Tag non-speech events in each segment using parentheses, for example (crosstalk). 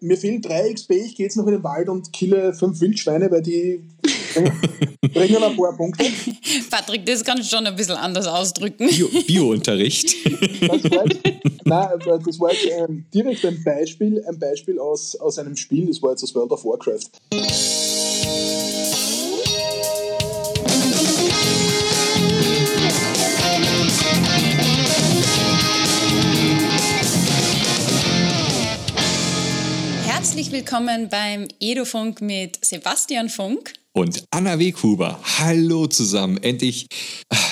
mir fehlen drei XP, ich gehe jetzt noch in den Wald und kille fünf Wildschweine, weil die (laughs) bringen ein paar Punkte. Patrick, das kannst du schon ein bisschen anders ausdrücken. Bio-Unterricht. das war jetzt, nein, das war jetzt ähm, direkt ein Beispiel, ein Beispiel aus, aus einem Spiel, das war jetzt aus World of Warcraft. Herzlich willkommen beim Edofunk mit Sebastian Funk und Anna Weghuber. Hallo zusammen. Endlich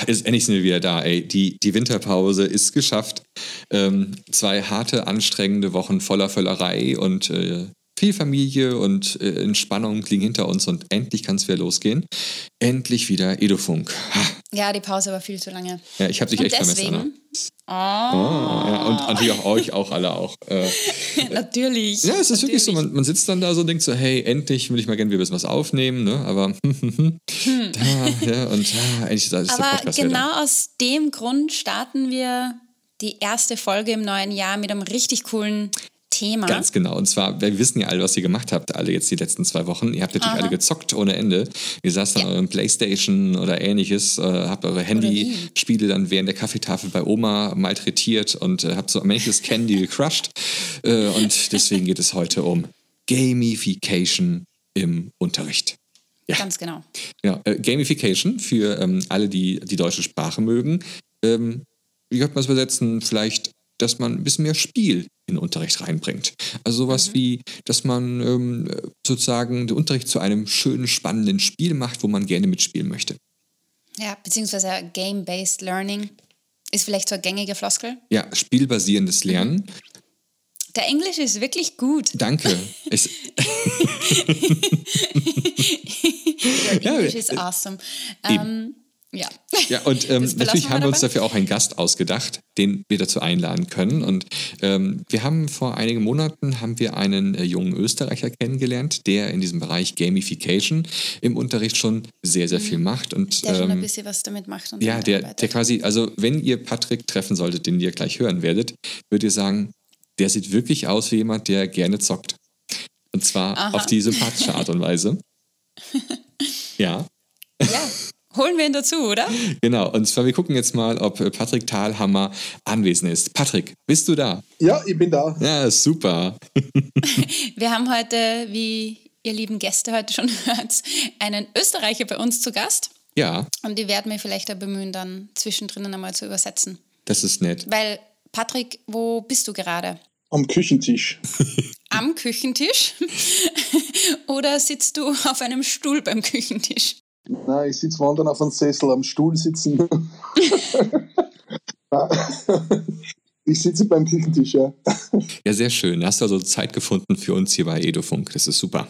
ist endlich sind wir wieder da. Ey, die, die Winterpause ist geschafft. Ähm, zwei harte, anstrengende Wochen voller Völlerei und äh, viel Familie und äh, Entspannung liegen hinter uns und endlich kann es wieder losgehen. Endlich wieder Edofunk. Ja, die Pause war viel zu lange. Ja, ich habe dich Und echt vermisst, deswegen- Anna. Oh, Oh, ja, und natürlich auch euch auch alle auch. Äh, (laughs) natürlich. Ja, es ist wirklich so, natürlich. man, man sitzt dann da so und denkt so, hey, endlich will ich mal gerne wieder ein bisschen was aufnehmen, ne? Aber (laughs) da, ja, und ja, endlich ist der Hm. Aber Podcast wieder genau aus dem Grund starten wir die erste Folge im neuen Jahr mit einem richtig coolen Thema. Ganz genau. Und zwar, wir wissen ja alle, was ihr gemacht habt, alle jetzt die letzten zwei Wochen. Ihr habt natürlich Aha. alle gezockt ohne Ende. Ihr saßt an Ja. eurem Playstation oder ähnliches, äh, habt eure Handyspiele dann während der Kaffeetafel bei Oma malträtiert und äh, habt so manches Candy (laughs) gecrushed. Äh, und deswegen geht es heute um Gamification im Unterricht. Ja. Ganz genau. Ja, äh, Gamification für ähm, alle, die die deutsche Sprache mögen. Ähm, wie könnte man es übersetzen? Vielleicht, dass man ein bisschen mehr Spiel in den Unterricht reinbringt. Also sowas wie, dass man ähm, sozusagen den Unterricht zu einem schönen, spannenden Spiel macht, wo man gerne mitspielen möchte. Ja, beziehungsweise Game-Based Learning ist vielleicht so eine gängige Floskel. Ja, spielbasierendes Lernen. Der Englisch ist wirklich gut. Danke. (laughs) es, Your Ja, English äh, awesome. Ähm, ja. Ja, und ähm, (laughs) natürlich haben wir uns dafür auch einen Gast ausgedacht, den wir dazu einladen können. Und ähm, wir haben vor einigen Monaten haben wir einen äh, jungen Österreicher kennengelernt, der in diesem Bereich Gamification im Unterricht schon sehr, sehr viel macht. Und Mhm. Der schon ein ähm, bisschen was damit macht. Und ja, der, der quasi, also wenn ihr Patrick treffen solltet, den ihr gleich hören werdet, würdet ihr sagen, der sieht wirklich aus wie jemand, der gerne zockt. Und zwar Aha. auf die sympathische Art und Weise. (laughs) ja. Ja, holen wir ihn dazu, oder? Genau, und zwar wir gucken jetzt mal, ob Patrick Thalhammer anwesend ist. Patrick, bist du da? Ja, ich bin da. Ja, super. (laughs) Wir haben heute, wie ihr lieben Gäste heute schon (laughs) hört, einen Österreicher bei uns zu Gast. Ja, Und die werden mir vielleicht auch bemühen, dann zwischendrin einmal zu übersetzen. das ist nett. Weil, Patrick, wo bist du gerade? Am Küchentisch. (laughs) Am Küchentisch? Oder sitzt du auf einem Stuhl beim Küchentisch? Nein, ich sitze wandern auf einem Sessel am Stuhl sitzen. (laughs) ich sitze beim Küchentisch, ja. Ja, sehr schön. Hast du also Zeit gefunden für uns hier bei Edofunk. Das ist super.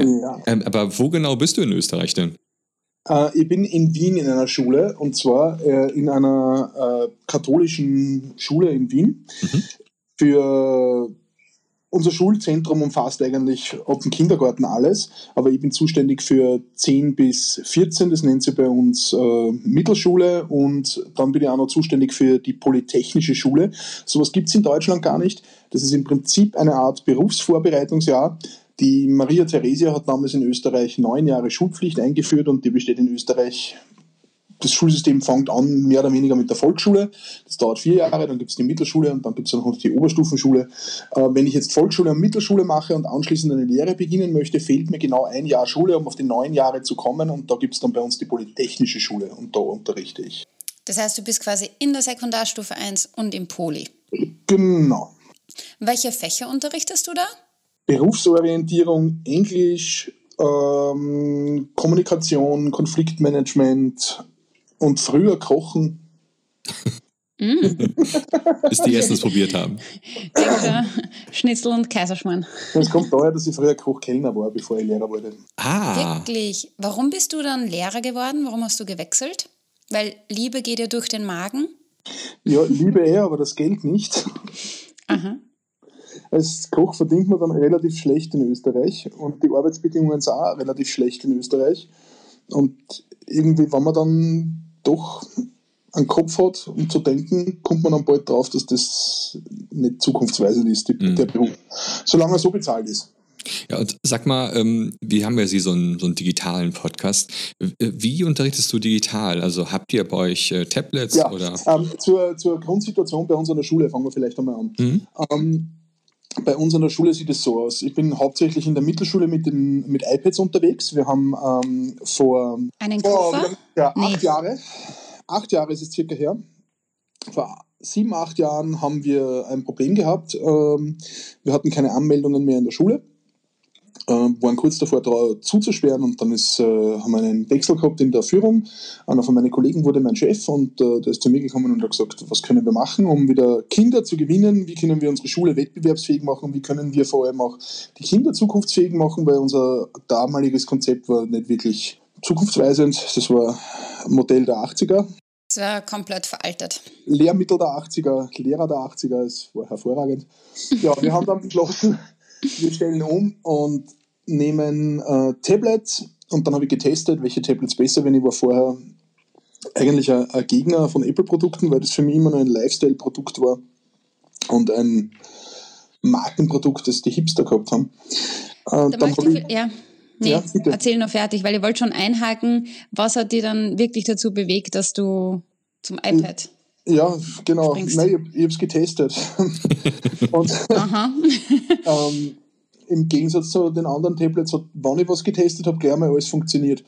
ja. Ähm, aber wo genau bist du in Österreich denn? Äh, ich bin in Wien in einer Schule und zwar äh, in einer äh, katholischen Schule in Wien. Mhm. Für unser Schulzentrum umfasst eigentlich ab dem Kindergarten alles, aber ich bin zuständig für 10 bis 14, das nennt sich bei uns äh, Mittelschule und dann bin ich auch noch zuständig für die Polytechnische Schule. Sowas gibt es in Deutschland gar nicht. Das ist im Prinzip eine Art Berufsvorbereitungsjahr. Die Maria Theresia hat damals in Österreich neun Jahre Schulpflicht eingeführt und die besteht in Österreich. Das Schulsystem fängt an mehr oder weniger mit der Volksschule. Das dauert vier Jahre, dann gibt es die Mittelschule und dann gibt es noch die Oberstufenschule. Äh, wenn ich jetzt Volksschule und Mittelschule mache und anschließend eine Lehre beginnen möchte, fehlt mir genau ein Jahr Schule, um auf die neun Jahre zu kommen. Und da gibt es dann bei uns die Polytechnische Schule und da unterrichte ich. Das heißt, du bist quasi in der Sekundarstufe 1 und im Poli. Genau. Welche Fächer unterrichtest du da? Berufsorientierung, Englisch, ähm, Kommunikation, Konfliktmanagement und früher Kochen. (laughs) Bis die erstens probiert haben. Schnitzel und Kaiserschmarrn. Das kommt daher, dass ich früher Koch-Kellner war, bevor ich Lehrer wurde. Ah, Wirklich. Warum bist du dann Lehrer geworden? Warum hast du gewechselt? Weil Liebe geht ja durch den Magen. Ja, liebe er, aber das Geld nicht. Aha. Als Koch verdient man dann relativ schlecht in Österreich und die Arbeitsbedingungen sind auch relativ schlecht in Österreich. Und irgendwie, wenn man dann doch einen Kopf hat, um zu denken, kommt man dann bald drauf, dass das nicht zukunftsweisend ist, die, mhm. der Beruf. Solange er so bezahlt ist. Ja, und sag mal, ähm, wir haben ja Sie so einen, so einen digitalen Podcast. Wie unterrichtest du digital? Also habt ihr bei euch äh, Tablets? Ja, oder? Ähm, zur, zur Grundsituation bei uns an der Schule fangen wir vielleicht einmal an. Mhm. Ähm, bei uns an der Schule sieht es so aus. Ich bin hauptsächlich in der Mittelschule mit, den, mit iPads unterwegs. Wir haben ähm, vor, Einen Koffer? vor ja, nee. acht Jahre, acht Jahre ist es circa her, vor sieben, acht Jahren haben wir ein Problem gehabt. Ähm, wir hatten keine Anmeldungen mehr in der Schule waren kurz davor da zuzusperren und dann ist, äh, haben wir einen Wechsel gehabt in der Führung. Einer von meinen Kollegen wurde mein Chef und äh, der ist zu mir gekommen und hat gesagt, was können wir machen, um wieder Kinder zu gewinnen, wie können wir unsere Schule wettbewerbsfähig machen, wie können wir vor allem auch die Kinder zukunftsfähig machen, weil unser damaliges Konzept war nicht wirklich zukunftsweisend. Das war Modell der 80er. Das war komplett veraltet. Lehrmittel der 80er, Lehrer der 80er, es war hervorragend. Ja, wir haben dann beschlossen, wir stellen um und nehmen äh, Tablets und dann habe ich getestet, welche Tablets besser werden. Ich war vorher eigentlich ein, ein Gegner von Apple-Produkten, weil das für mich immer nur ein Lifestyle-Produkt war und ein Markenprodukt, das die Hipster gehabt haben. Äh, da möchte ich, ja. Nee, ja, erzähl noch fertig, weil ich wollte schon einhaken, was hat dich dann wirklich dazu bewegt, dass du zum iPad ja, genau. Nein, ich, ich habe es getestet. (laughs) und, Aha. (laughs) ähm, im Gegensatz zu den anderen Tablets hat, wann ich was getestet habe, gleich mal alles funktioniert.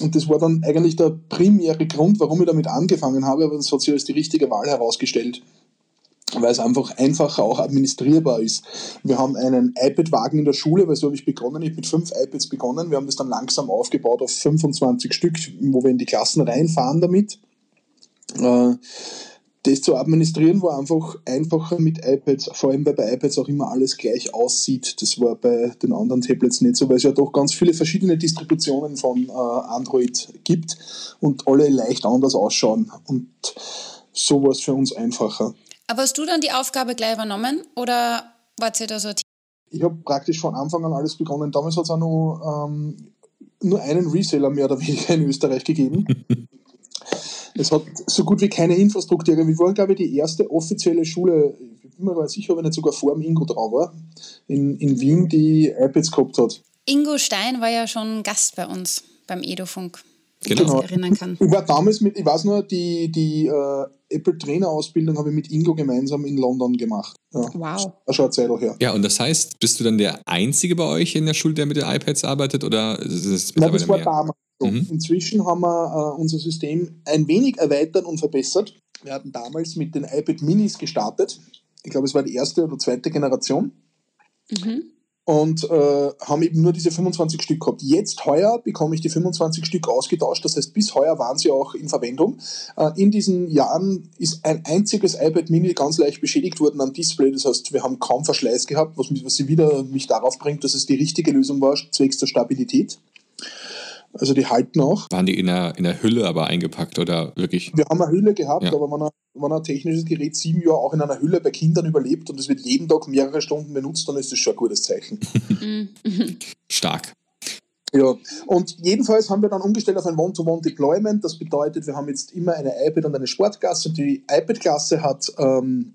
Und das war dann eigentlich der primäre Grund, warum ich damit angefangen habe, aber das hat sich als die richtige Wahl herausgestellt. Weil es einfach einfacher auch administrierbar ist. Wir haben einen iPad-Wagen in der Schule, weil so habe ich begonnen. Ich habe mit fünf iPads begonnen. Wir haben das dann langsam aufgebaut auf 25 Stück, wo wir in die Klassen reinfahren damit. Äh, das zu administrieren war einfach einfacher mit iPads, vor allem weil bei iPads auch immer alles gleich aussieht. Das war bei den anderen Tablets nicht so, weil es ja doch ganz viele verschiedene Distributionen von äh, Android gibt und alle leicht anders ausschauen. Und so war es für uns einfacher. Aber hast du dann die Aufgabe gleich übernommen oder war ihr da so? Ich habe praktisch von Anfang an alles begonnen. Damals hat es auch noch ähm, nur einen Reseller mehr oder weniger in Österreich gegeben. (laughs) Es hat so gut wie keine Infrastruktur. Wir waren, glaube ich, die erste offizielle Schule, ich bin mir gar nicht sicher, ob ich nicht sogar vor dem Ingo dran war, in, in Wien, die iPads gehabt hat. Ingo Stein war ja schon Gast bei uns beim Edofunk. Genau. Ich mich erinnern kann. Ich war damals mit, ich weiß nur, die, die äh, Apple-Trainer-Ausbildung habe ich mit Ingo gemeinsam in London gemacht. Ja. Wow. Das schon Zeit her. Ja, und das heißt, bist du dann der Einzige bei euch in der Schule, der mit den iPads arbeitet oder ist es Nein, das war mehr? Damals. Mhm. Inzwischen haben wir äh, unser System ein wenig erweitert und verbessert. Wir hatten damals mit den iPad Minis gestartet. Ich glaube, es war die erste oder zweite Generation. Mhm. Und äh, haben eben nur diese 25 Stück gehabt. Jetzt heuer bekomme ich die 25 Stück ausgetauscht. Das heißt, bis heuer waren sie auch in Verwendung. Äh, in diesen Jahren ist ein einziges iPad Mini ganz leicht beschädigt worden am Display. Das heißt, wir haben kaum Verschleiß gehabt, was, mich, was sie wieder mich darauf bringt, dass es die richtige Lösung war, zwecks der Stabilität. Also die halten auch. Waren die in der, in der Hülle aber eingepackt oder wirklich? Wir haben eine Hülle gehabt, ja. aber wenn ein, wenn ein technisches Gerät sieben Jahre auch in einer Hülle bei Kindern überlebt und es wird jeden Tag mehrere Stunden benutzt, dann ist das schon ein gutes Zeichen. (laughs) Stark. Ja, und jedenfalls haben wir dann umgestellt auf ein One-to-One-Deployment. Das bedeutet, wir haben jetzt immer eine iPad und eine Sportklasse. Und die iPad-Klasse hat ähm,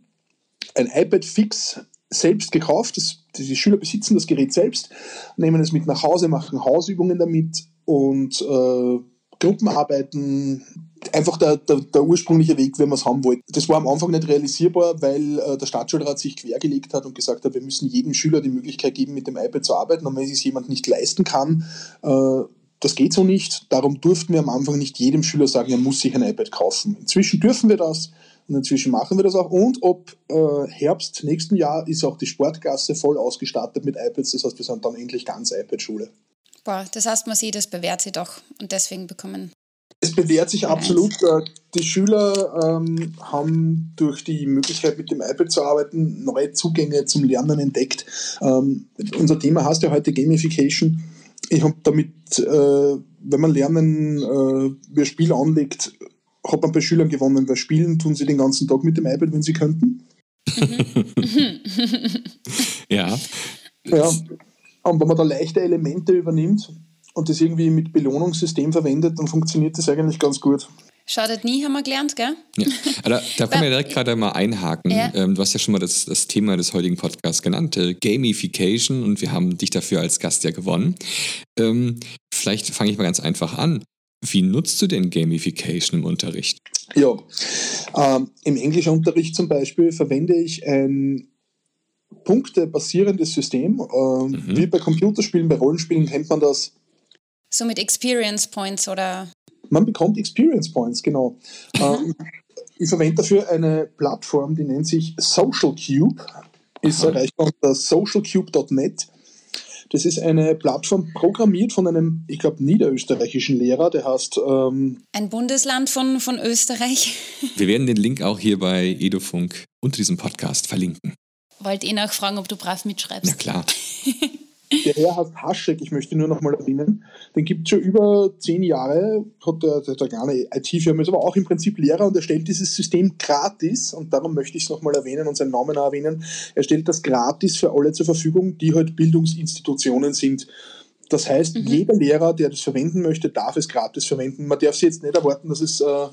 ein iPad fix selbst gekauft. Das, die Schüler besitzen das Gerät selbst, nehmen es mit nach Hause, machen Hausübungen damit und äh, Gruppenarbeiten, einfach der, der, der, ursprüngliche Weg, wie wir es haben wollten. Das war am Anfang nicht realisierbar, weil äh, der Staatsschulrat sich quergelegt hat und gesagt hat, wir müssen jedem Schüler die Möglichkeit geben, mit dem iPad zu arbeiten. Und wenn es jemand nicht leisten kann, äh, das geht so nicht. Darum durften wir am Anfang nicht jedem Schüler sagen, er muss sich ein iPad kaufen. Inzwischen dürfen wir das und inzwischen machen wir das auch. Und ob äh, Herbst nächsten Jahr ist auch die Sportklasse voll ausgestattet mit iPads. Das heißt, wir sind dann endlich ganz iPad-Schule. Boah, das heißt, man sieht, das bewährt sich doch und deswegen bekommen. Es bewährt sich absolut. Äh, die Schüler ähm, haben durch die Möglichkeit, mit dem iPad zu arbeiten, neue Zugänge zum Lernen entdeckt. Ähm, unser Thema heißt ja heute Gamification. Ich habe damit, äh, wenn man Lernen äh, wie ein Spiel anlegt, hat man bei Schülern gewonnen, weil spielen tun sie den ganzen Tag mit dem iPad, wenn sie könnten. (laughs) Mhm. (laughs) ja. Ja. Und wenn man da leichte Elemente übernimmt und das irgendwie mit Belohnungssystem verwendet, dann funktioniert das eigentlich ganz gut. Schadet nie, haben wir gelernt, gell? Ja. Da, da können wir (laughs) direkt gerade mal einhaken. Ja. Ähm, du hast ja schon mal das, das Thema des heutigen Podcasts genannt, äh, Gamification, und wir haben dich dafür als Gast ja gewonnen. Ähm, vielleicht fange ich mal ganz einfach an. Wie nutzt du denn Gamification im Unterricht? Ja, ähm, im Englischunterricht zum Beispiel verwende ich ein punktebasierendes System. Ähm, mhm. Wie bei Computerspielen, bei Rollenspielen kennt man das. So mit Experience Points oder? Man bekommt Experience Points, genau. (laughs) ähm, ich verwende dafür eine Plattform, die nennt sich Social Cube. Ist erreichbar unter socialcube.net. Das ist eine Plattform programmiert von einem, ich glaube, niederösterreichischen Lehrer, der heißt. Ähm Ein Bundesland von, von Österreich. Wir werden den Link auch hier bei Edufunk unter diesem Podcast verlinken. Wollte eh nachfragen, ob du brav mitschreibst. Na klar. (laughs) Der Herr heißt Haschek, ich möchte nur noch mal erwähnen. Den gibt es schon über zehn Jahre, hat der, der, der kleine IT-Firma, ist aber auch im Prinzip Lehrer und er stellt dieses System gratis und darum möchte ich es nochmal erwähnen und seinen Namen auch erwähnen. Er stellt das gratis für alle zur Verfügung, die halt Bildungsinstitutionen sind. Das heißt, mhm. jeder Lehrer, der das verwenden möchte, darf es gratis verwenden. Man darf sich jetzt nicht erwarten, dass es äh,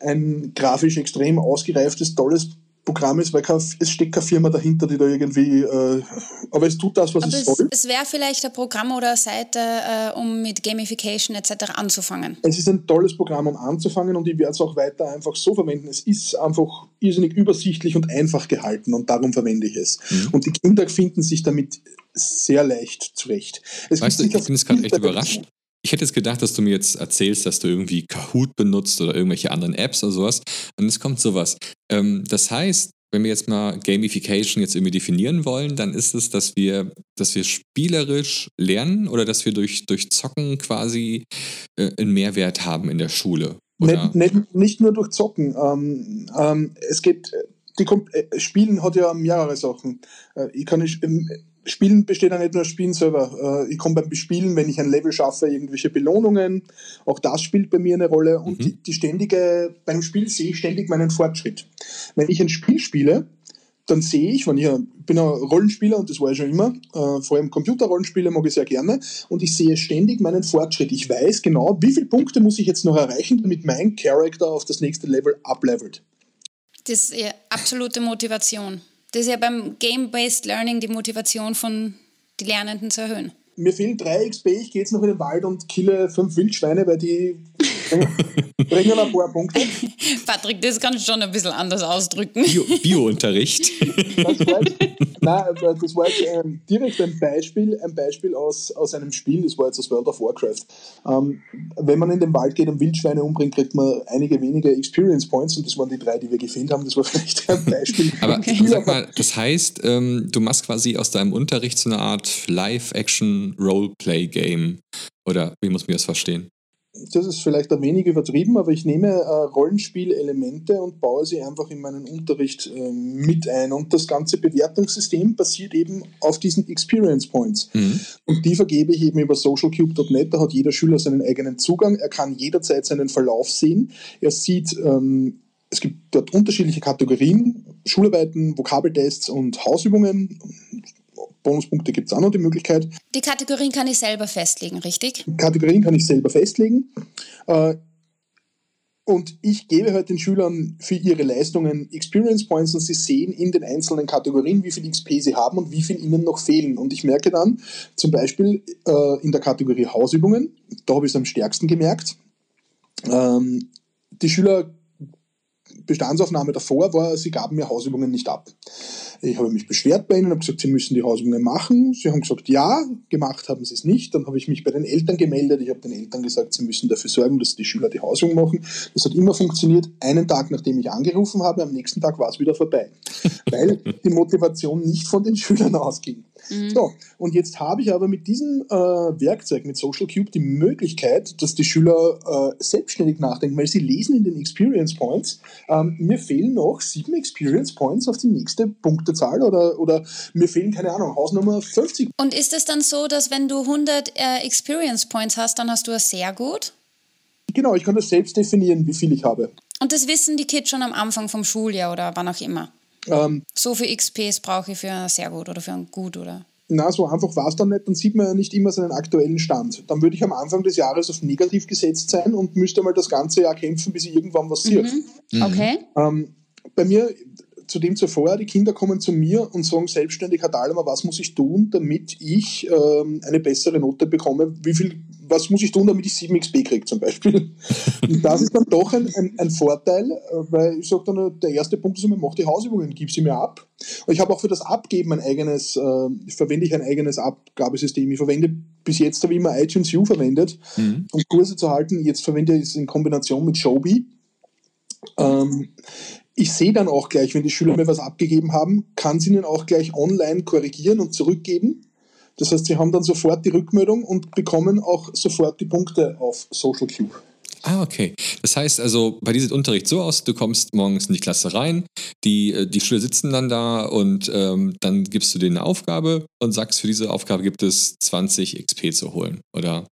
ein grafisch extrem ausgereiftes, tolles Programm ist, weil es steckt keine Firma dahinter, die da irgendwie, äh, aber es tut das, was aber es, es soll. Es wäre vielleicht ein Programm oder eine Seite, äh, um mit Gamification etc. anzufangen. Es ist ein tolles Programm, um anzufangen und ich werde es auch weiter einfach so verwenden. Es ist einfach irrsinnig übersichtlich und einfach gehalten und darum verwende ich es. Mhm. Und die Kinder finden sich damit sehr leicht zurecht. Es weißt du, ich bin jetzt gerade echt überrascht. Ich hätte jetzt gedacht, dass du mir jetzt erzählst, dass du irgendwie Kahoot benutzt oder irgendwelche anderen Apps oder sowas. Und es kommt sowas. Ähm, das heißt, wenn wir jetzt mal Gamification jetzt irgendwie definieren wollen, dann ist es, dass wir, dass wir spielerisch lernen oder dass wir durch, durch Zocken quasi äh, einen Mehrwert haben in der Schule. Nicht, nicht, nicht, nur durch Zocken. Ähm, ähm, es geht, die äh, Spielen hat ja mehrere Sachen. Äh, ich kann nicht, Spielen besteht ja nicht nur aus Spielen selber. Äh, ich komme beim Bespielen, wenn ich ein Level schaffe, irgendwelche Belohnungen. Auch das spielt bei mir eine Rolle. Und mhm. die, die ständige, beim Spiel sehe ich ständig meinen Fortschritt. Wenn ich ein Spiel spiele, dann sehe ich, wenn ich, ich bin ein Rollenspieler und das war ich schon immer, äh, vor allem Computerrollenspiele mag ich sehr gerne, und ich sehe ständig meinen Fortschritt. Ich weiß genau, wie viele Punkte muss ich jetzt noch erreichen, damit mein Charakter auf das nächste Level uplevelt. Das ist ja absolute Motivation. Das ist ja beim Game-Based Learning die Motivation von die Lernenden zu erhöhen. Mir fehlen drei XP, ich gehe jetzt noch in den Wald und kille fünf Wildschweine, weil die bringen (laughs) ein paar Punkte. Patrick, das kannst du schon ein bisschen anders ausdrücken. Bio-Unterricht. Bio das, war jetzt, nein, das war jetzt ähm, direkt ein Beispiel, ein Beispiel aus, aus einem Spiel, das war jetzt aus World of Warcraft. Ähm, wenn man in den Wald geht und Wildschweine umbringt, kriegt man einige wenige Experience Points und das waren die drei, die wir gefehlt haben. Das war (laughs) vielleicht ein Beispiel. Aber okay. sag mal, das heißt, ähm, du machst quasi aus deinem Unterricht so eine Art Live-Action-Roleplay-Game. Oder wie muss man das verstehen? das ist vielleicht ein wenig übertrieben, aber ich nehme äh, Rollenspielelemente und baue sie einfach in meinen Unterricht äh, mit ein. Und das ganze Bewertungssystem basiert eben auf diesen Experience Points. Mhm. Und die vergebe ich eben über socialcube.net. Da hat jeder Schüler seinen eigenen Zugang. Er kann jederzeit seinen Verlauf sehen. Er sieht, ähm, es gibt dort unterschiedliche Kategorien, Schularbeiten, Vokabeltests und Hausübungen Bonuspunkte gibt es auch noch die Möglichkeit. Die Kategorien kann ich selber festlegen, richtig? Kategorien kann ich selber festlegen. Äh, und ich gebe halt den Schülern für ihre Leistungen Experience Points und sie sehen in den einzelnen Kategorien, wie viel XP sie haben und wie viel ihnen noch fehlen. Und ich merke dann zum Beispiel äh, in der Kategorie Hausübungen, da habe ich es am stärksten gemerkt, ähm, die Schüler Bestandsaufnahme davor war, sie gaben mir Hausübungen nicht ab. Ich habe mich beschwert bei ihnen, habe gesagt, sie müssen die Hausübungen machen. Sie haben gesagt, ja, gemacht haben sie es nicht. Dann habe ich mich bei den Eltern gemeldet. Ich habe den Eltern gesagt, sie müssen dafür sorgen, dass die Schüler die Hausübungen machen. Das hat immer funktioniert. Einen Tag, nachdem ich angerufen habe, am nächsten Tag war es wieder vorbei. (laughs) Weil die Motivation nicht von den Schülern ausging. Mhm. So, und jetzt habe ich aber mit diesem äh, Werkzeug, mit Social Cube, die Möglichkeit, dass die Schüler äh, selbstständig nachdenken, weil sie lesen in den Experience Points, ähm, mir fehlen noch sieben Experience Points auf die nächste Punktezahl oder, oder mir fehlen, keine Ahnung, Hausnummer 50. Und ist es dann so, dass wenn du 100 äh, Experience Points hast, dann hast du es sehr gut? Genau, ich kann das selbst definieren, wie viel ich habe. Und das wissen die Kids schon am Anfang vom Schuljahr oder wann auch immer? Ähm, so viel XPs brauche ich für ein sehr gut oder für ein gut, oder? na, so einfach war es dann nicht, dann sieht man ja nicht immer seinen aktuellen Stand. Dann würde ich am Anfang des Jahres auf negativ gesetzt sein und müsste mal das ganze Jahr kämpfen, bis ich irgendwann was sehe. Mhm. mhm. Okay. Ähm, bei mir, zudem zuvor, die Kinder kommen zu mir und sagen selbstständig, Herr Dahlmer, was muss ich tun, damit ich ähm, eine bessere Note bekomme? Wie viel, was muss ich tun, damit ich 7xp kriege zum Beispiel? und das ist dann doch ein, ein, ein Vorteil, weil ich sage dann, der erste Punkt ist immer, mach die Hausübungen, gib sie mir ab. Und ich habe auch für das Abgeben ein eigenes, äh, verwende ich ein eigenes Abgabesystem. Ich verwende bis jetzt habe ich immer iTunes U verwendet, mhm. um Kurse zu halten. Jetzt verwende ich es in Kombination mit Showbie. Ähm, ich sehe dann auch gleich, wenn die Schüler mir was abgegeben haben, kann sie ihnen auch gleich online korrigieren und zurückgeben. Das heißt, sie haben dann sofort die Rückmeldung und bekommen auch sofort die Punkte auf Social Cube. Ah, okay. Das heißt also, bei dir sieht Unterricht so aus, du kommst morgens in die Klasse rein, die, äh, die Schüler sitzen dann da und ähm, dann gibst du denen eine Aufgabe und sagst, für diese Aufgabe gibt es 20 XP zu holen, oder?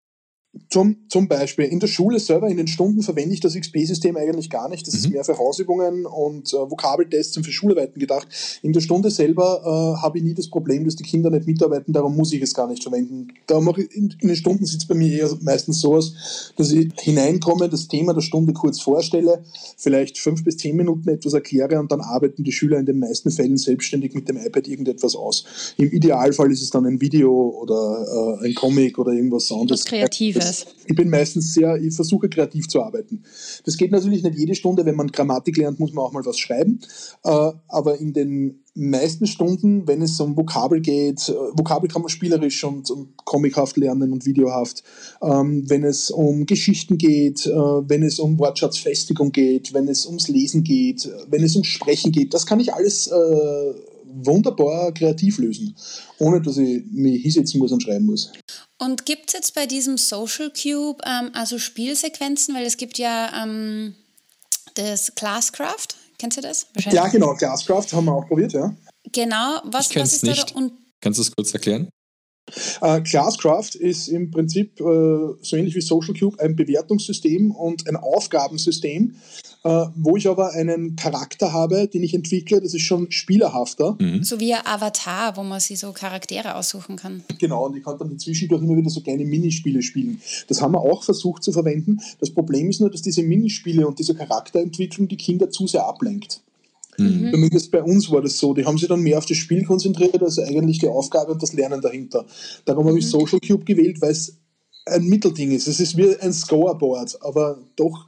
Zum, zum Beispiel in der Schule selber, in den Stunden verwende ich das XP-System eigentlich gar nicht. Das mhm. ist mehr für Hausübungen und äh, Vokabeltests und für Schularbeiten gedacht. In der Stunde selber äh, habe ich nie das Problem, dass die Kinder nicht mitarbeiten, darum muss ich es gar nicht verwenden. Da mache ich, in, in den Stunden sieht es bei mir eher meistens so aus, dass ich hineinkomme, das Thema der Stunde kurz vorstelle, vielleicht fünf bis zehn Minuten etwas erkläre und dann arbeiten die Schüler in den meisten Fällen selbstständig mit dem iPad irgendetwas aus. Im Idealfall ist es dann ein Video oder äh, ein Comic oder irgendwas anderes. Was Kreatives das, ich bin meistens sehr, ich versuche kreativ zu arbeiten. Das geht natürlich nicht jede Stunde, wenn man Grammatik lernt, muss man auch mal was schreiben. Äh, aber in den meisten Stunden, wenn es um Vokabel geht, äh, Vokabel kann man spielerisch und, und comichaft lernen und videohaft, ähm, wenn es um Geschichten geht, äh, wenn es um Wortschatzfestigung geht, wenn es ums Lesen geht, wenn es ums Sprechen geht, das kann ich alles wunderbar kreativ lösen, ohne dass ich mich hinsetzen muss und schreiben muss. Und gibt es jetzt bei diesem Social Cube ähm, also Spielsequenzen, weil es gibt ja ähm, das Classcraft, kennst du das? Ja, genau, Classcraft haben wir auch probiert, ja. Genau, was, was ist nicht. da? Und Kannst du es kurz erklären? Äh, Classcraft ist im Prinzip äh, so ähnlich wie Social Cube ein Bewertungssystem und ein Aufgabensystem, äh, wo ich aber einen Charakter habe, den ich entwickle, das ist schon spielerhafter. Mhm. So wie ein Avatar, wo man sich so Charaktere aussuchen kann. Genau, und ich kann dann zwischendurch immer wieder so kleine Minispiele spielen. Das haben wir auch versucht zu verwenden. Das Problem ist nur, dass diese Minispiele und diese Charakterentwicklung die Kinder zu sehr ablenkt. Mhm. Zumindest bei uns war das so. Die haben sich dann mehr auf das Spiel konzentriert, als eigentlich die Aufgabe und das Lernen dahinter. Darum mhm. habe ich mhm. Social Cube gewählt, weil es ein Mittelding ist. Es ist wie ein Scoreboard, aber doch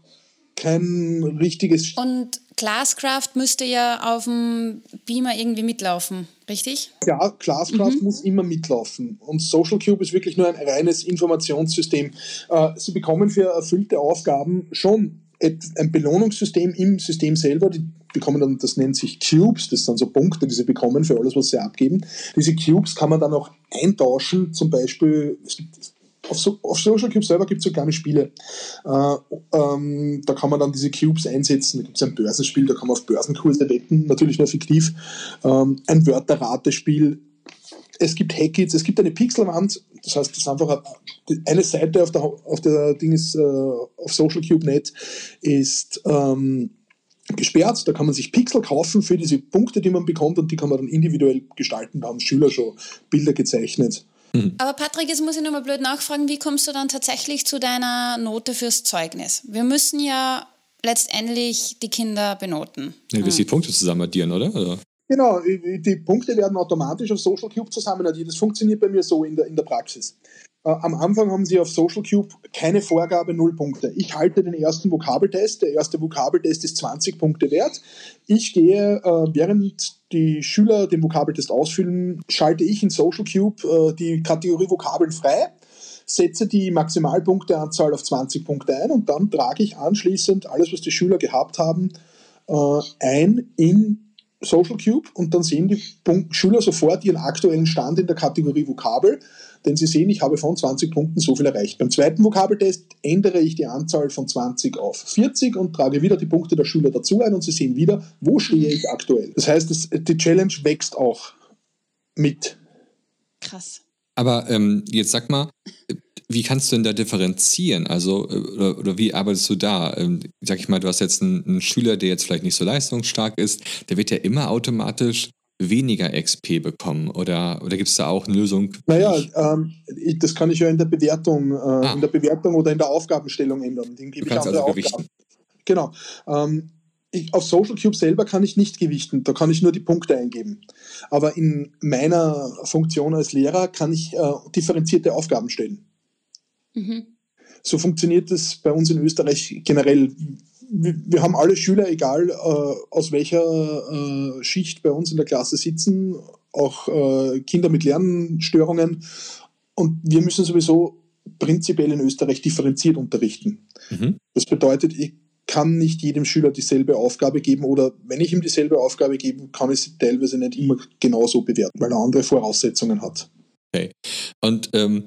kein richtiges. Und Classcraft müsste ja auf dem Beamer irgendwie mitlaufen, richtig? Ja, Classcraft mhm. muss immer mitlaufen. Und Social Cube ist wirklich nur ein reines Informationssystem. Äh, Sie bekommen für erfüllte Aufgaben schon ein Belohnungssystem im System selber. Die bekommen dann, das nennt sich Cubes, das sind so Punkte, die sie bekommen für alles, was sie abgeben. Diese Cubes kann man dann auch eintauschen, zum Beispiel, es gibt auf, so, auf Social Cube selber gibt es so kleine Spiele. Äh, ähm, da kann man dann diese Cubes einsetzen. Da gibt es ein Börsenspiel, da kann man auf Börsenkurse wetten, natürlich nur fiktiv. Ähm, ein Wörterratespiel. Es gibt Hackits, es gibt eine Pixelwand, das heißt, das ist einfach eine Seite auf der, auf der Ding ist, äh, auf Social Cube Net ist ähm, gesperrt. Da kann man sich Pixel kaufen für diese Punkte, die man bekommt und die kann man dann individuell gestalten. Da haben Schüler schon Bilder gezeichnet. Mhm. Aber Patrick, jetzt muss ich nochmal blöd nachfragen, wie kommst du dann tatsächlich zu deiner Note fürs Zeugnis? Wir müssen ja letztendlich die Kinder benoten. Ja, du wirst die Punkte zusammen addieren, oder? oder? Genau, die Punkte werden automatisch auf Social Cube zusammen addiert. Das funktioniert bei mir so in der, in der Praxis. Äh, am Anfang haben sie auf Social Cube keine Vorgabe, null Punkte. Ich halte den ersten Vokabeltest. Der erste Vokabeltest ist 20 Punkte wert. Ich gehe, äh, während die Schüler den Vokabeltest ausfüllen, schalte ich in Social Cube äh, die Kategorie Vokabeln frei, setze die Maximalpunkteanzahl auf 20 Punkte ein und dann trage ich anschließend alles, was die Schüler gehabt haben, ein in Social Cube und dann sehen die Schüler sofort ihren aktuellen Stand in der Kategorie Vokabel denn Sie sehen, ich habe von 20 Punkten so viel erreicht. Beim zweiten Vokabeltest ändere ich die Anzahl von 20 auf 40 und trage wieder die Punkte der Schüler dazu ein und Sie sehen wieder, wo stehe ich aktuell. Das heißt, das, die Challenge wächst auch mit. Krass. Aber ähm, jetzt sag mal, wie kannst du denn da differenzieren? Also, äh, oder, oder wie arbeitest du da? Ähm, sag ich mal, du hast jetzt einen, einen, Schüler, der jetzt vielleicht nicht so leistungsstark ist, der wird ja immer automatisch weniger XP bekommen? Oder, oder gibt es da auch eine Lösung? Naja, ähm, ich, das kann ich ja in der Bewertung, äh, ah. in der Bewertung oder in der Aufgabenstellung ändern. Den gebe ich andere also Aufgaben. Genau. Ähm, ich, auf Social Cube selber kann ich nicht gewichten, da kann ich nur die Punkte eingeben. Aber in meiner Funktion als Lehrer kann ich äh, differenzierte Aufgaben stellen. Mhm. So funktioniert es bei uns in Österreich generell. Wir, haben alle Schüler, egal äh, aus welcher äh, Schicht bei uns in der Klasse sitzen, auch äh, Kinder mit Lernstörungen. Und wir müssen sowieso prinzipiell in Österreich differenziert unterrichten. Mhm. Das bedeutet, ich kann nicht jedem Schüler dieselbe Aufgabe geben oder wenn ich ihm dieselbe Aufgabe gebe, kann ich sie teilweise nicht immer genauso bewerten, weil er andere Voraussetzungen hat. Okay. Und ähm,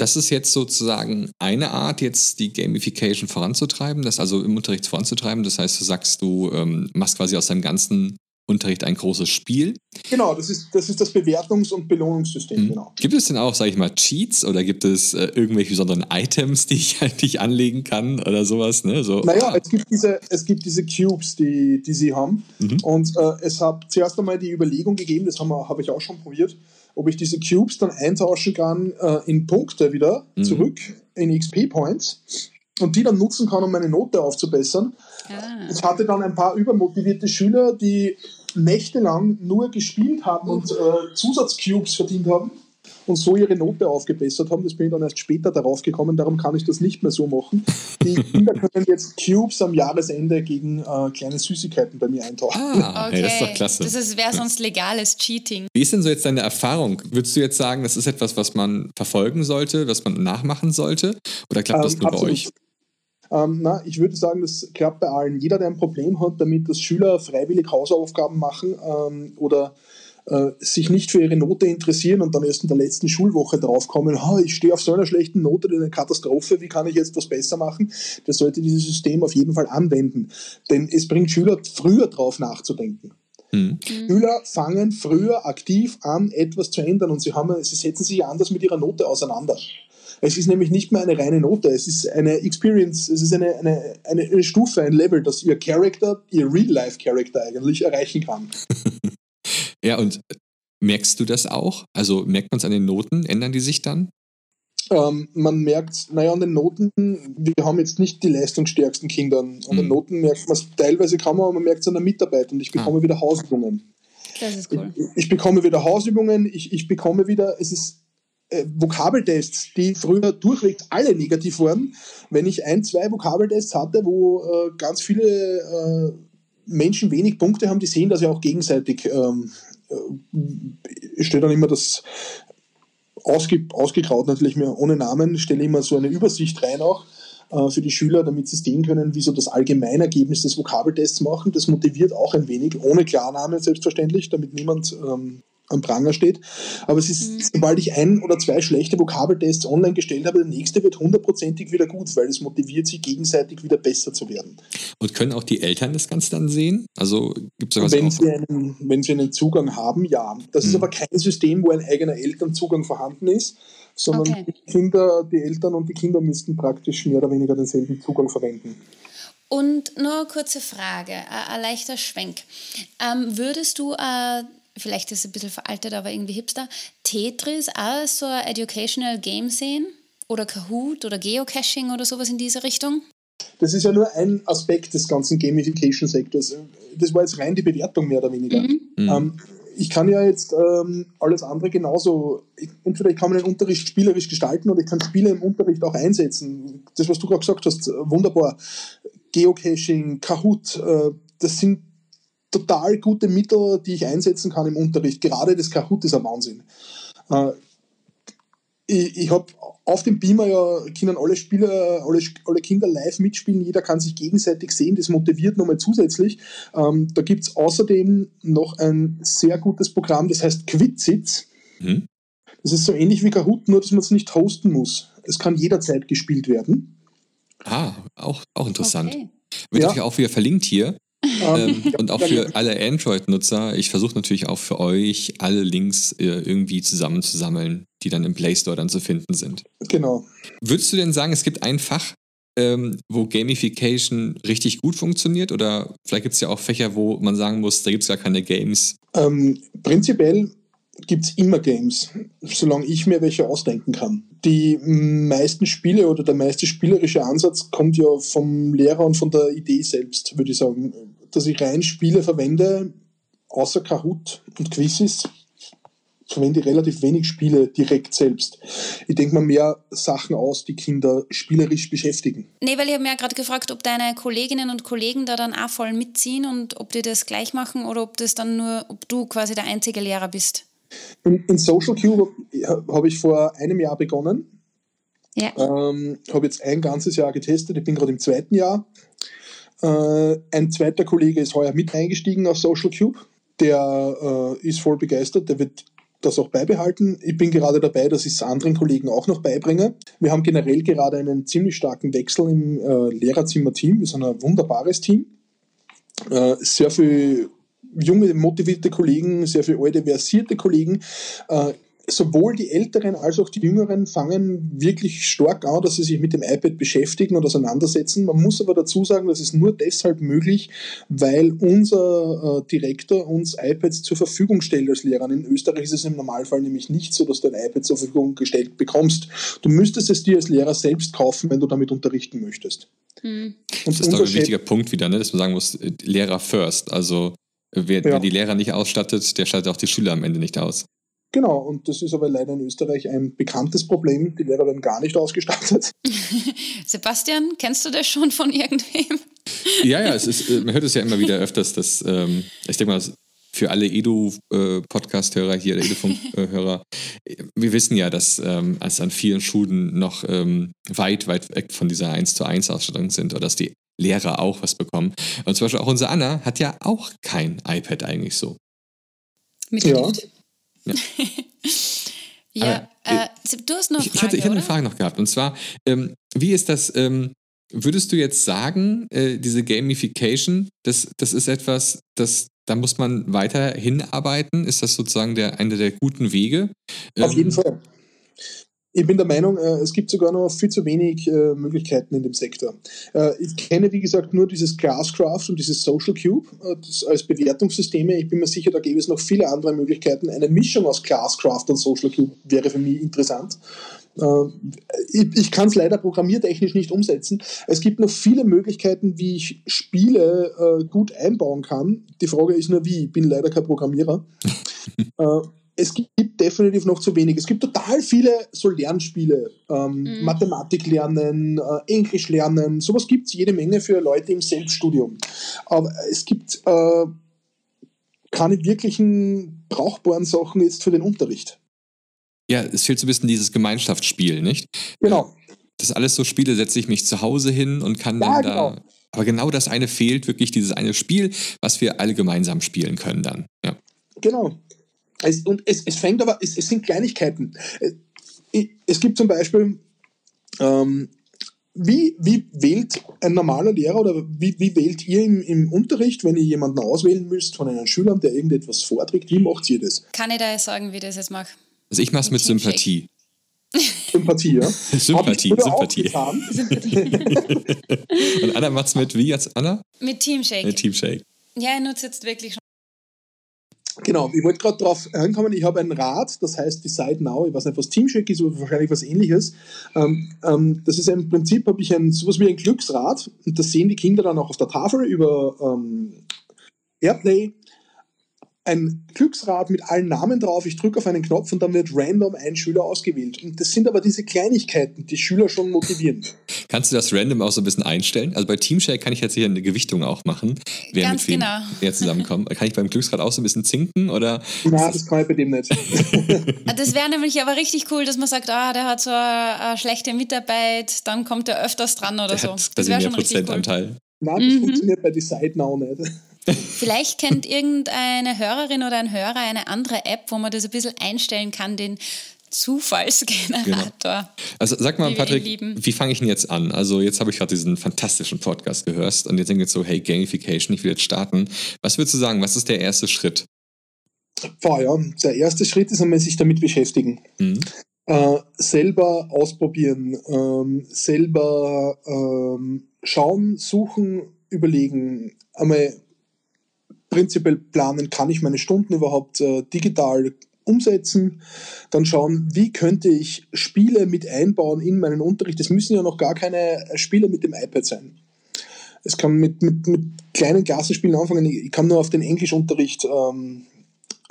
das ist jetzt sozusagen eine Art, jetzt die Gamification voranzutreiben, das also im Unterricht voranzutreiben. Das heißt, du sagst, du ähm, machst quasi aus deinem ganzen Unterricht ein großes Spiel. Genau, das ist das, ist das Bewertungs- und Belohnungssystem. Mhm. Genau. Gibt es denn auch, sage ich mal, Cheats oder gibt es äh, irgendwelche besonderen Items, die ich (laughs) eigentlich anlegen kann oder sowas? Ne? So, naja, ah. es, gibt diese, es gibt diese Cubes, die, die sie haben. Mhm. Und äh, es hat zuerst einmal die Überlegung gegeben, das habe hab ich auch schon probiert, ob ich diese Cubes dann eintauschen kann äh, in Punkte wieder mhm. zurück, in XP-Points und die dann nutzen kann, um meine Note aufzubessern. Ah. Ich hatte dann ein paar übermotivierte Schüler, die nächtelang nur gespielt haben und äh, Zusatzcubes verdient haben und so ihre Note aufgebessert haben. Das bin ich dann erst später darauf gekommen, darum kann ich das nicht mehr so machen. Die (laughs) Kinder können jetzt Cubes am Jahresende gegen äh, kleine Süßigkeiten bei mir eintauchen. Ah, okay. Hey, das ist doch klasse. Das wäre sonst legales Cheating. Wie ist denn so jetzt deine Erfahrung? Würdest du jetzt sagen, das ist etwas, was man verfolgen sollte, was man nachmachen sollte? Oder klappt das ähm, nur absolut. bei euch? Ähm, na, ich würde sagen, das klappt bei allen. Jeder, der ein Problem hat, damit dass Schüler freiwillig Hausaufgaben machen ähm, oder äh, sich nicht für ihre Note interessieren und dann erst in der letzten Schulwoche draufkommen, oh, ich stehe auf so einer schlechten Note, eine Katastrophe, wie kann ich jetzt was besser machen? Der sollte dieses System auf jeden Fall anwenden. Denn es bringt Schüler früher drauf nachzudenken. Mhm. Schüler fangen früher aktiv an, etwas zu ändern und sie, haben, sie setzen sich anders mit ihrer Note auseinander. Es ist nämlich nicht mehr eine reine Note, es ist eine Experience, es ist eine, eine, eine, eine Stufe, ein Level, das ihr Character, ihr Real-Life-Character eigentlich erreichen kann. (laughs) ja, und merkst du das auch? Also merkt man es an den Noten? Ändern die sich dann? Ähm, man merkt, naja, an den Noten, wir haben jetzt nicht die leistungsstärksten Kinder. An den mhm. Noten merkt man es teilweise kann man, aber man merkt es an der Mitarbeit und ich bekomme ah. wieder Hausübungen. Das ist cool. Ich, ich, bekomme wieder Hausübungen, ich, ich bekomme wieder, es ist äh, Vokabeltests, die früher durchweg alle negativ waren, wenn ich ein, zwei Vokabeltests hatte, wo äh, ganz viele äh, Menschen wenig Punkte haben, die sehen das ja auch gegenseitig. Ähm, äh, steht dann immer das ausge, ausgegraut natürlich mehr ohne Namen, stelle immer so eine Übersicht rein auch äh, für die Schüler, damit sie sehen können, wie so das Allgemeinergebnis des Vokabeltests machen. Das motiviert auch ein wenig, ohne Klarname selbstverständlich, damit niemand ähm, am Pranger steht. Aber es ist, mhm. sobald ich ein oder zwei schlechte Vokabeltests online gestellt habe, der nächste wird hundertprozentig wieder gut, weil es motiviert sie gegenseitig wieder besser zu werden. Und können auch die Eltern das Ganze dann sehen? Also gibt es wenn, sie einen, wenn sie einen Zugang haben, ja. Das mhm. ist aber kein System, wo ein eigener Elternzugang vorhanden ist, sondern okay. die Kinder, die Eltern und die Kinder müssten praktisch mehr oder weniger denselben Zugang verwenden. Und nur eine kurze Frage, ein leichter Schwenk. Ähm, würdest du äh, vielleicht ist es ein bisschen veraltet, aber irgendwie hipster, Tetris auch so ein Educational Game sehen? Oder Kahoot oder Geocaching oder sowas in diese Richtung? Das ist ja nur ein Aspekt des ganzen Gamification-Sektors. Das war jetzt rein die Bewertung mehr oder weniger. Mhm. Mhm. Ähm, ich kann ja jetzt ähm, alles andere genauso, entweder ich kann meinen Unterricht spielerisch gestalten oder ich kann Spiele im Unterricht auch einsetzen. Das, was du gerade gesagt hast, wunderbar. Geocaching, Kahoot, äh, das sind total gute Mittel, die ich einsetzen kann im Unterricht. Gerade das Kahoot ist ein Wahnsinn. Äh, ich, ich habe auf dem Beamer ja können alle Spieler, alle, alle Kinder live mitspielen, jeder kann sich gegenseitig sehen, das motiviert nochmal zusätzlich. Ähm, da gibt es außerdem noch ein sehr gutes Programm, das heißt Quitsitz. Mhm. Das ist so ähnlich wie Kahoot, nur dass man es nicht hosten muss. Es kann jederzeit gespielt werden. Ah, auch, auch interessant. Okay. Wird ja. natürlich auch wieder verlinkt hier. Ähm, ähm und auch für alle Android-Nutzer, ich versuche natürlich auch für euch alle Links äh, irgendwie zusammenzusammeln, die dann im Play Store dann zu finden sind. Genau. Würdest du denn sagen, es gibt ein Fach, ähm, wo Gamification richtig gut funktioniert? Oder vielleicht gibt es ja auch Fächer, wo man sagen muss, da gibt es gar keine Games. Ähm, prinzipiell gibt es immer Games, solange ich mir welche ausdenken kann. Die meisten Spiele oder der meiste spielerische Ansatz kommt ja vom Lehrer und von der Idee selbst, würde ich sagen. Dass ich rein Spiele verwende, außer Kahoot und Quizzes, verwende ich relativ wenig Spiele direkt selbst. Ich denke mal mehr Sachen aus, die Kinder spielerisch beschäftigen. Nee, weil ich habe mir ja gerade gefragt, ob deine Kolleginnen und Kollegen da dann auch voll mitziehen und ob die das gleich machen oder ob das dann nur, ob du quasi der einzige Lehrer bist. In, in Social Cube habe ich vor einem Jahr begonnen. Ja. Ähm, habe jetzt ein ganzes Jahr getestet. Ich bin gerade im zweiten Jahr. Äh, ein zweiter Kollege ist heuer mit eingestiegen auf Social Cube. Der äh, ist voll begeistert. Der wird das auch beibehalten. Ich bin gerade dabei, dass ich es anderen Kollegen auch noch beibringe. Wir haben generell gerade einen ziemlich starken Wechsel im äh, Lehrerzimmer-Team. Wir sind ein wunderbares Team. Äh, sehr viel junge, motivierte Kollegen, sehr viele alte, versierte Kollegen. Äh, sowohl die Älteren als auch die Jüngeren fangen wirklich stark an, dass sie sich mit dem iPad beschäftigen und auseinandersetzen. Man muss aber dazu sagen, das ist nur deshalb möglich, weil unser äh, Direktor uns iPads zur Verfügung stellt als Lehrer. In Österreich ist es im Normalfall nämlich nicht so, dass du ein iPad zur Verfügung gestellt bekommst. Du müsstest es dir als Lehrer selbst kaufen, wenn du damit unterrichten möchtest. Hm. das ist doch ein wichtiger Punkt wieder, ne? dass man sagen muss, äh, Lehrer first. Also Wer, ja. wer, die Lehrer nicht ausstattet, der stattet auch die Schüler am Ende nicht aus. Genau, und das ist aber leider in Österreich ein bekanntes Problem. Die Lehrer werden gar nicht ausgestattet. (laughs) Sebastian, kennst du das schon von irgendwem? Ja, ja, es ist, äh, man hört es ja immer wieder öfters, dass ähm, ich denke mal, für alle Edu-Podcast-Hörer hier, der Edufunk-Hörer, wir wissen ja, dass ähm, es an vielen Schulen noch ähm, weit, weit weg von dieser 1 zu 1 Ausstattung sind oder dass die Lehrer auch was bekommen. Und zum Beispiel auch unsere Anna hat ja auch kein iPad eigentlich so. Mit ja. Ja, (laughs) ja äh, du hast noch ich, ich hatte, ich hatte eine Frage noch gehabt. Und zwar, ähm, wie ist das, ähm, würdest du jetzt sagen, äh, diese Gamification, das, das ist etwas, das, da muss man weiter hinarbeiten? Ist das sozusagen der, einer der guten Wege? Auf ähm, jeden Fall. Ich bin der Meinung, äh, es gibt sogar noch viel zu wenig äh, Möglichkeiten in dem Sektor. Äh, ich kenne, wie gesagt, nur dieses Classcraft und dieses Social Cube als Bewertungssysteme. Ich bin mir sicher, da gäbe es noch viele andere Möglichkeiten. Eine Mischung aus Classcraft und Social Cube wäre für mich interessant. Ich kann es leider programmiertechnisch nicht umsetzen. Es gibt noch viele Möglichkeiten, wie ich Spiele gut einbauen kann. Die Frage ist nur, wie. Ich bin leider kein Programmierer. (laughs) es gibt definitiv noch zu wenig. Es gibt total viele so Lernspiele, ähm, mhm. Mathematik lernen, äh, Englisch lernen, sowas gibt es jede Menge für Leute im Selbststudium. Aber es gibt äh, keine wirklichen brauchbaren Sachen jetzt für den Unterricht. Ja, es fehlt so ein bisschen dieses Gemeinschaftsspiel, nicht? Genau. Das alles so Spiele, setze ich mich zu Hause hin und kann ja, dann da. Genau. Aber genau das eine fehlt, wirklich dieses eine Spiel, was wir alle gemeinsam spielen können dann. Ja. Genau. Es, und es, es fängt aber, es, es sind Kleinigkeiten. Äh, es gibt zum Beispiel, ähm, wie, wie wählt ein normaler Lehrer oder wie, wie wählt ihr im, im Unterricht, wenn ihr jemanden auswählen müsst von einem Schüler, der irgendetwas vorträgt? Wie macht ihr das? Kann ich da sagen, wie ich das jetzt mache? Also ich mache es mit Sympathie. (laughs) Sympathie, ja? (laughs) Sympathie, Sympathie. (laughs) Und Anna macht es mit wie jetzt, Anna? Mit Teamshake. Mit Teamshake. Ja, ich nutze jetzt wirklich schon Genau, ich wollte gerade darauf ankommen, ich habe ein Rad, das heißt Decide Now, ich weiß nicht, was Teamshake ist, aber wahrscheinlich was ähnliches. Ähm, ähm, das ist im Prinzip, habe ich ein, sowas wie ein Glücksrad und das sehen die Kinder dann auch auf der Tafel über ähm, Airplay ein Glücksrad mit allen Namen drauf, ich drücke auf einen Knopf und dann wird random ein Schüler ausgewählt. Und das sind aber diese Kleinigkeiten, die Schüler schon motivieren. Kannst du das random auch so ein bisschen einstellen? Also bei Teamshake kann ich jetzt hier eine Gewichtung auch machen, wer Ganz mit wem genau. wer zusammenkommt. Kann ich beim Glücksrad auch so ein bisschen zinken oder? Nein, das kann ich bei dem nicht. das wäre nämlich aber richtig cool, dass man sagt, ah, der hat so eine, eine schlechte Mitarbeit, dann kommt er öfters dran oder der so. Hat das wäre schon Prozentanteil. Cool. Nein, das mhm. funktioniert bei Decide Now nicht. Vielleicht kennt irgendeine Hörerin oder ein Hörer eine andere App, wo man das ein bisschen einstellen kann, den Zufallsgenerator. Genau. Also sag mal, Patrick, wie fange ich denn jetzt an? Also jetzt habe ich gerade diesen fantastischen Podcast gehört und jetzt denke ich so, hey, Gamification, ich will jetzt starten. Was würdest du sagen, was ist der erste Schritt? Boah, ja, der erste Schritt ist einmal sich damit beschäftigen. Mhm. Äh, selber ausprobieren, ähm, selber ähm, schauen, suchen, überlegen, einmal prinzipiell planen, kann ich meine Stunden überhaupt äh, digital umsetzen, dann schauen, wie könnte ich Spiele mit einbauen in meinen Unterricht. Es müssen ja noch gar keine Spiele mit dem iPad sein. Es kann mit, mit, mit kleinen Klassenspielen anfangen. Ich kann nur auf den Englischunterricht ähm,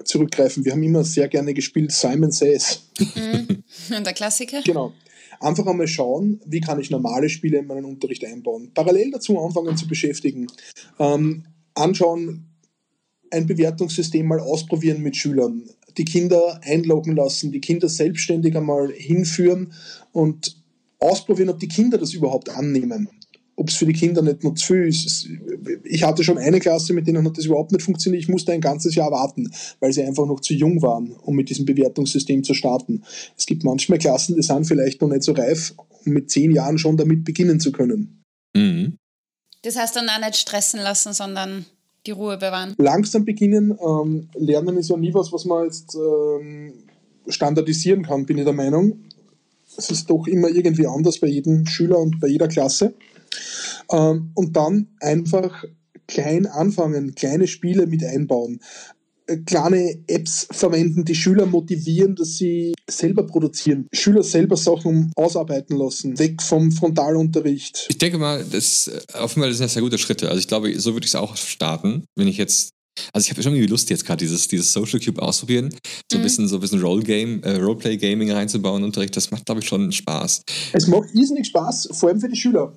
zurückgreifen. Wir haben immer sehr gerne gespielt Simon Says. Mhm. Der Klassiker? Genau. Einfach einmal schauen, wie kann ich normale Spiele in meinen Unterricht einbauen. Parallel dazu anfangen zu beschäftigen. Ähm, anschauen, ein Bewertungssystem mal ausprobieren mit Schülern. Die Kinder einloggen lassen, die Kinder selbstständig einmal hinführen und ausprobieren, ob die Kinder das überhaupt annehmen ob es für die Kinder nicht nur zu viel ist. Ich hatte schon eine Klasse, mit denen hat das überhaupt nicht funktioniert. Ich musste ein ganzes Jahr warten, weil sie einfach noch zu jung waren, um mit diesem Bewertungssystem zu starten. Es gibt manchmal Klassen, die sind vielleicht noch nicht so reif, um mit zehn Jahren schon damit beginnen zu können. Mhm. Das heißt dann auch nicht stressen lassen, sondern die Ruhe bewahren. Langsam beginnen. Ähm, Lernen ist ja nie was, was man jetzt ähm, standardisieren kann, bin ich der Meinung. Es ist doch immer irgendwie anders bei jedem Schüler und bei jeder Klasse. Ähm, und dann einfach klein anfangen, kleine Spiele mit einbauen, kleine Apps verwenden, die Schüler motivieren, dass sie selber produzieren, Schüler selber Sachen ausarbeiten lassen, weg vom Frontalunterricht. Ich denke mal, das äh, offenbar sind das sehr gute Schritte. Also ich glaube, so würde ich es auch starten, wenn ich jetzt also ich habe schon irgendwie Lust jetzt gerade dieses, dieses Social Cube ausprobieren, so ein mhm. bisschen so ein bisschen Rolegame, äh, Roleplay Gaming reinzubauen Unterricht, das macht glaube ich schon Spaß. Es macht irrsinnig Spaß, vor allem für die Schüler.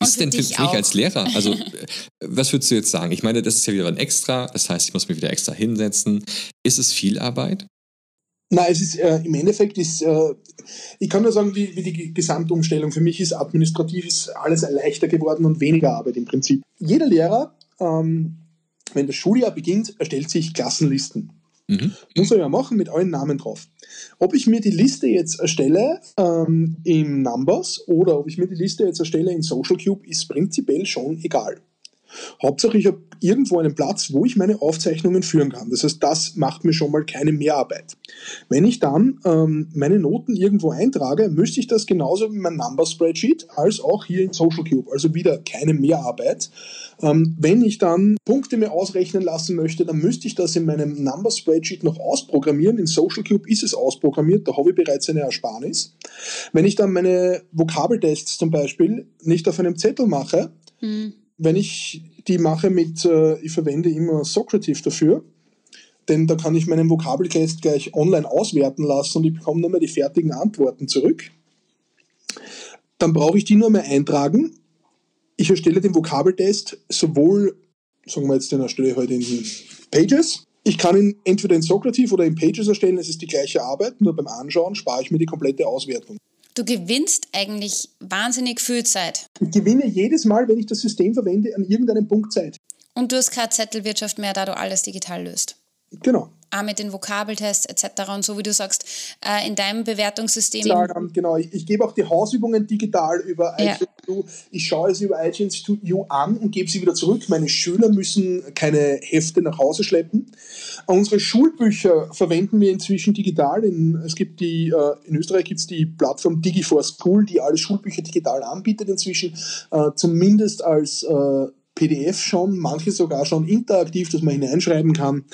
Wie ist denn für, mich als Lehrer? Also, (laughs) was würdest du jetzt sagen? Ich meine, das ist ja wieder ein Extra, das heißt, ich muss mich wieder extra hinsetzen. Ist es viel Arbeit? Nein, es ist äh, im Endeffekt ist, äh, ich kann nur sagen, wie, wie die Gesamtumstellung für mich ist, administrativ ist alles leichter geworden und weniger Arbeit im Prinzip. Jeder Lehrer, ähm, wenn das Schuljahr beginnt, erstellt sich Klassenlisten. Mhm. Muss er ja machen mit allen Namen drauf. Ob ich mir die Liste jetzt erstelle ähm, in Numbers oder ob ich mir die Liste jetzt erstelle in Social Cube, ist prinzipiell schon egal. Hauptsache, ich habe irgendwo einen Platz, wo ich meine Aufzeichnungen führen kann. Das heißt, das macht mir schon mal keine Mehrarbeit. Wenn ich dann ähm, meine Noten irgendwo eintrage, müsste ich das genauso wie mein Number Spreadsheet als auch hier in Social Cube. Also wieder keine Mehrarbeit. Ähm, wenn ich dann Punkte mir ausrechnen lassen möchte, dann müsste ich das in meinem Number Spreadsheet noch ausprogrammieren. In Social Cube ist es ausprogrammiert, da habe ich bereits eine Ersparnis. Wenn ich dann meine Vokabeltests zum Beispiel nicht auf einem Zettel mache, mhm wenn ich die mache mit, äh, ich verwende immer Socrative dafür, denn da kann ich meinen Vokabeltest gleich online auswerten lassen und ich bekomme nur mehr die fertigen Antworten zurück. Dann brauche ich die nur mehr eintragen. Ich erstelle den Vokabeltest sowohl, sagen wir jetzt, den erstelle ich heute in Pages. Ich kann ihn entweder in Socrative oder in Pages erstellen, es ist die gleiche Arbeit, nur beim Anschauen spare ich mir die komplette Auswertung. Du gewinnst eigentlich wahnsinnig viel Zeit. Ich gewinne jedes Mal, wenn ich das System verwende, an irgendeinem Punkt Zeit. Und du hast keine Zettelwirtschaft mehr, da du alles digital löst. Genau auch mit den Vokabeltests etc. Und so wie du sagst, äh, in deinem Bewertungssystem. Sagen, genau, ich, ich gebe auch die Hausübungen digital über ja. iTunes. Ich schaue sie über iTunes to You an und gebe sie wieder zurück. Meine Schüler müssen keine Hefte nach Hause schleppen. Unsere Schulbücher verwenden wir inzwischen digital. In, es gibt die, äh, in Österreich gibt es die Plattform Digi4School, die alle Schulbücher digital anbietet inzwischen, äh, zumindest als äh, PDF schon, manche sogar schon interaktiv, dass man hineinschreiben kann.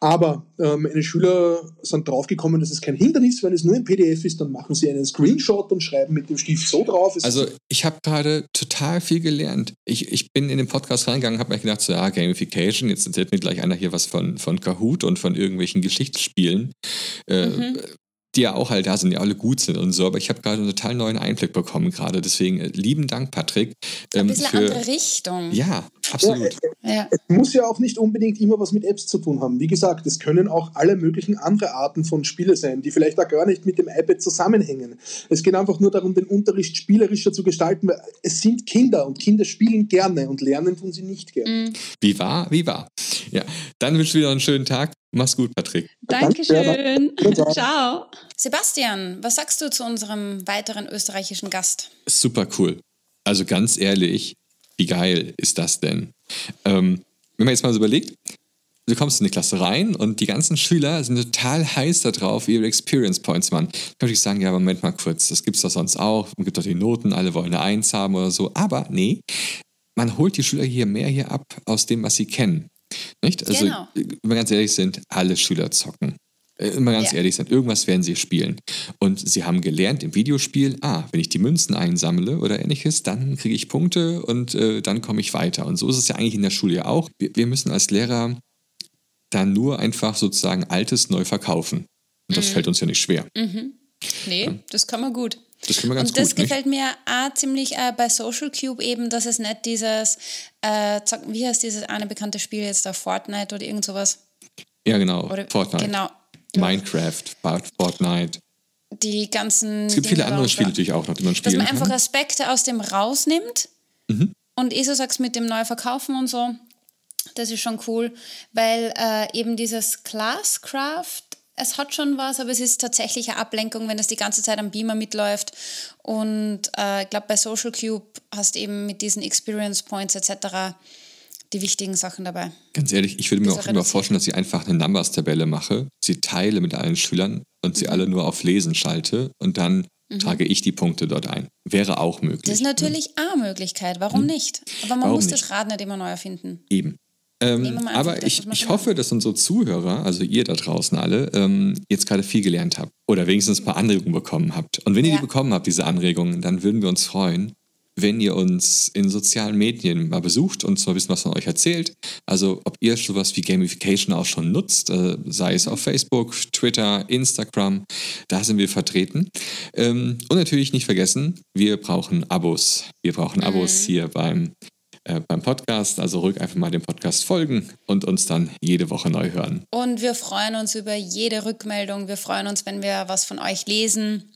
Aber äh, meine Schüler sind draufgekommen, dass es kein Hindernis, wenn es nur ein PDF ist, dann machen sie einen Screenshot und schreiben mit dem Stift so drauf. Es also ich habe gerade total viel gelernt. Ich, ich bin in den Podcast reingegangen, habe mir gedacht, so, ja, Gamification, jetzt erzählt mir gleich einer hier was von, von Kahoot und von irgendwelchen Geschichtsspielen. Äh, mhm die ja auch halt da sind, die alle gut sind und so. Aber ich habe gerade einen total neuen Einblick bekommen gerade. Deswegen äh, lieben Dank, Patrick. Ähm, Ein bisschen für, andere Richtung. Ja, absolut. Ja, es muss ja auch nicht unbedingt immer was mit Apps zu tun haben. Wie gesagt, es können auch alle möglichen andere Arten von Spiele sein, die vielleicht auch gar nicht mit dem iPad zusammenhängen. Es geht einfach nur darum, den Unterricht spielerischer zu gestalten, weil es sind Kinder und Kinder spielen gerne und lernen tun sie nicht gerne. Mhm. Wie war, wie war. Ja, dann wünsche ich wieder einen schönen Tag. Mach's gut, Patrick. Dankeschön. (laughs) Ciao. Sebastian, was sagst du zu unserem weiteren österreichischen Gast? Super cool. Also ganz ehrlich, wie geil ist das denn? Ähm, wenn man jetzt mal so überlegt, du kommst in die Klasse rein und die ganzen Schüler sind total heiß darauf, ihre Experience Points machen. Da würde ich sagen, ja, Moment mal kurz, das gibt es doch sonst auch. Man gibt doch die Noten, alle wollen eine Eins haben oder so. Aber nee, man holt die Schüler hier mehr hier ab aus dem, was sie kennen. Nicht? Also, Genau. wenn wir ganz ehrlich sind, alle Schüler zocken. Äh, Immer ganz Ja. ehrlich sind, irgendwas werden sie spielen. Und sie haben gelernt im Videospiel, ah, wenn ich die Münzen einsammle oder ähnliches, dann kriege ich Punkte und äh, dann komme ich weiter. Und so ist es ja eigentlich in der Schule ja auch. Wir, wir müssen als Lehrer dann nur einfach sozusagen Altes neu verkaufen. Und Mhm. das fällt uns ja nicht schwer. Nee, das kann man gut. Das können wir ganz Und das gut, nicht? gefällt mir auch ziemlich äh, bei Social Cube eben, dass es nicht dieses, äh, wie heißt dieses eine bekannte Spiel jetzt da, Fortnite oder irgend sowas? Ja, genau. Oder, Fortnite. Genau. Minecraft, Fortnite. Die ganzen. Es gibt viele andere Spiele natürlich auch noch, die man Dass spielen man einfach kann. Aspekte aus dem rausnimmt Mhm. und eh so sagst mit dem Neuverkaufen und so, das ist schon cool, weil äh, eben dieses Classcraft, es hat schon was, aber es ist tatsächlich eine Ablenkung, wenn es die ganze Zeit am Beamer mitläuft. Und äh, ich glaube, bei Social Cube hast eben mit diesen Experience Points etc. die wichtigen Sachen dabei. Ganz ehrlich, ich würde mir auch immer vorstellen, dass ich einfach eine Numbers-Tabelle mache, sie teile mit allen Schülern und Mhm. sie alle nur auf Lesen schalte und dann trage ich die Punkte dort ein. Wäre auch möglich. Das ist natürlich eine Möglichkeit, warum nicht? Aber man Mhm. Warum muss nicht? das Rad nicht immer neu erfinden. Eben. Ähm, aber ich, ich hoffe, dass unsere Zuhörer, also ihr da draußen alle, ähm, jetzt gerade viel gelernt habt oder wenigstens ein paar Anregungen bekommen habt. Und wenn ihr Ja. die bekommen habt, diese Anregungen, dann würden wir uns freuen, wenn ihr uns in sozialen Medien mal besucht und ein bisschen was von euch erzählt. Also ob ihr sowas wie Gamification auch schon nutzt, äh, sei es auf Facebook, Twitter, Instagram, da sind wir vertreten. Ähm, und natürlich nicht vergessen, wir brauchen Abos. Wir brauchen Abos hier beim äh, beim Podcast. Also ruhig einfach mal dem Podcast folgen und uns dann jede Woche neu hören. Und wir freuen uns über jede Rückmeldung. Wir freuen uns, wenn wir was von euch lesen.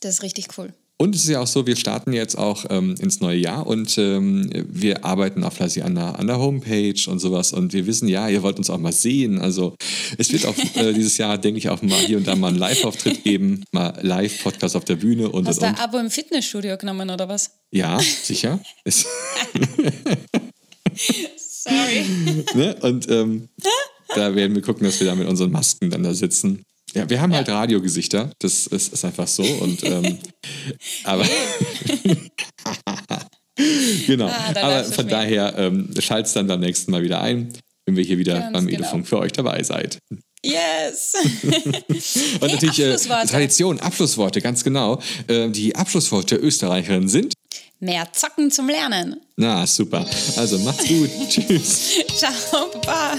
Das ist richtig cool. Und es ist ja auch so, wir starten jetzt auch ähm, ins neue Jahr und ähm, wir arbeiten auch fleißig an der, an der Homepage und sowas. Und wir wissen, ja, ihr wollt uns auch mal sehen. Also es wird auch (laughs) äh, dieses Jahr, denke ich, auch mal hier und da mal einen Live-Auftritt geben, mal Live-Podcast auf der Bühne und Hast du ein Abo im Fitnessstudio genommen oder was? Ja, sicher. (laughs) Sorry. (laughs) ne? Und ähm, da werden wir gucken, dass wir da mit unseren Masken dann da sitzen. Ja, wir haben halt Radiogesichter, das ist, ist einfach so. Und ähm, (laughs) aber (laughs) genau. Ah, aber von daher ähm, schalt's dann beim nächsten Mal wieder ein, wenn wir hier wieder Ganz beim genau. Edufunk für euch dabei seid. Yes. (laughs) Und Hey, natürlich äh, Abschlussworte. Tradition, Abschlussworte, ganz genau. Ähm, die Abschlussworte der Österreicherin sind. Mehr zocken zum Lernen. Na, super. Also macht's gut. Tschüss. Ciao, Baba.